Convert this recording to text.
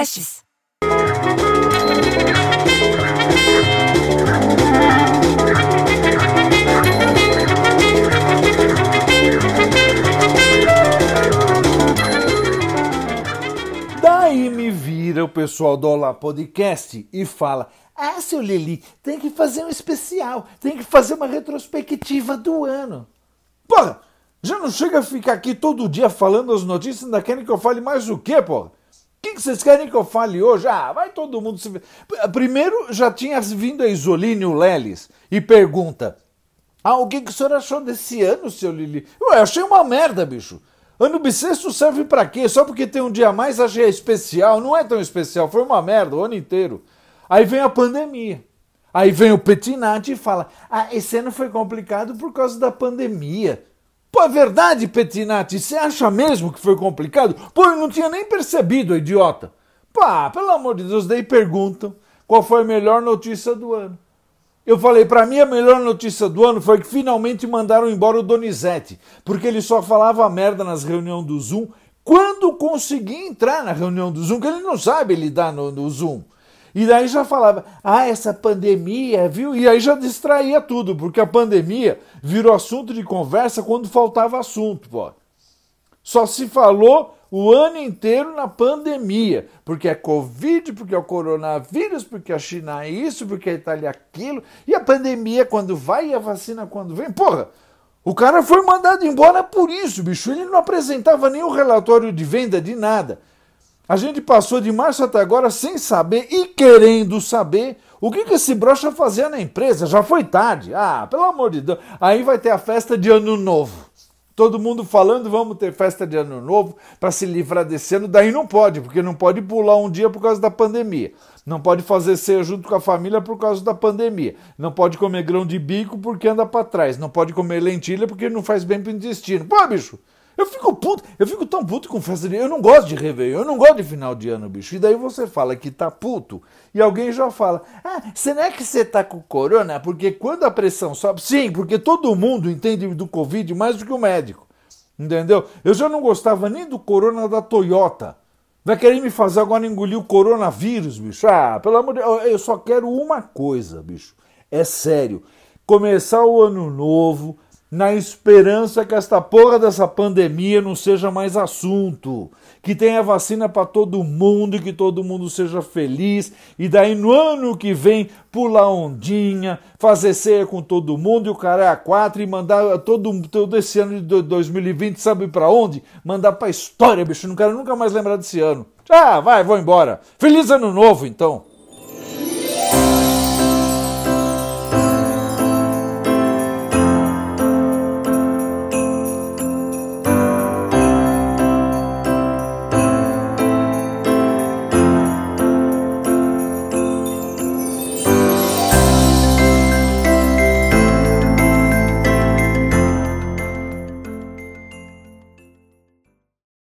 podcasts. Daí me vira o pessoal do Olá Podcast e fala: Ah, seu Lili, tem que fazer um especial, tem que fazer uma retrospectiva do ano. Porra, já não chega a ficar aqui todo dia falando as notícias, ainda querem que eu fale mais o quê, porra? O que, vocês querem que eu fale hoje? Ah, vai todo mundo se. Primeiro já tinha vindo a Isoline o Leles e pergunta: Ah, o que, que o senhor achou desse ano, seu Lili? Eu achei uma merda, bicho. Ano bissexto serve para quê? Só porque tem um dia a mais achei especial? Não é tão especial, foi uma merda o ano inteiro. Aí vem a pandemia. Aí vem o Petinati e fala: Ah, esse ano foi complicado por causa da pandemia. Pô, é verdade, Petinati? Você acha mesmo que foi complicado? Pô, eu não tinha nem percebido, idiota. Pá, pelo amor de Deus, daí perguntam qual foi a melhor notícia do ano. Eu falei, para mim a melhor notícia do ano foi que finalmente mandaram embora o Donizete, porque ele só falava merda nas reuniões do Zoom quando conseguia entrar na reunião do Zoom, que ele não sabe lidar no, no Zoom. E daí já falava, ah, essa pandemia, viu? E aí já distraía tudo, porque a pandemia virou assunto de conversa quando faltava assunto, pô. Só se falou o ano inteiro na pandemia, porque é Covid, porque é o coronavírus, porque a China é isso, porque a Itália é aquilo, e a pandemia quando vai e a vacina quando vem. Porra, o cara foi mandado embora por isso, bicho. Ele não apresentava nenhum relatório de venda de nada. A gente passou de março até agora sem saber e querendo saber o que, que esse brocha fazia na empresa. Já foi tarde. Ah, pelo amor de Deus. Aí vai ter a festa de ano novo. Todo mundo falando, vamos ter festa de ano novo para se livrar desse ano. Daí não pode, porque não pode pular um dia por causa da pandemia. Não pode fazer ceia junto com a família por causa da pandemia. Não pode comer grão de bico porque anda para trás. Não pode comer lentilha porque não faz bem pro intestino. Pô, bicho, eu fico puto, eu fico tão puto com festa de Eu não gosto de Réveillon, eu não gosto de final de ano, bicho. E daí você fala que tá puto e alguém já fala: Ah, será que você tá com corona? Porque quando a pressão sobe. Sim, porque todo mundo entende do Covid mais do que o médico. Entendeu? Eu já não gostava nem do corona da Toyota. Vai querer me fazer agora engolir o coronavírus, bicho? Ah, pelo amor de Deus, eu só quero uma coisa, bicho. É sério. Começar o ano novo na esperança que esta porra dessa pandemia não seja mais assunto, que tenha vacina para todo mundo e que todo mundo seja feliz, e daí no ano que vem pular ondinha, fazer ceia com todo mundo e o cara é a quatro e mandar todo, todo esse ano de 2020, sabe para onde? Mandar pra história, bicho, não quero nunca mais lembrar desse ano. Ah, vai, vou embora. Feliz ano novo então.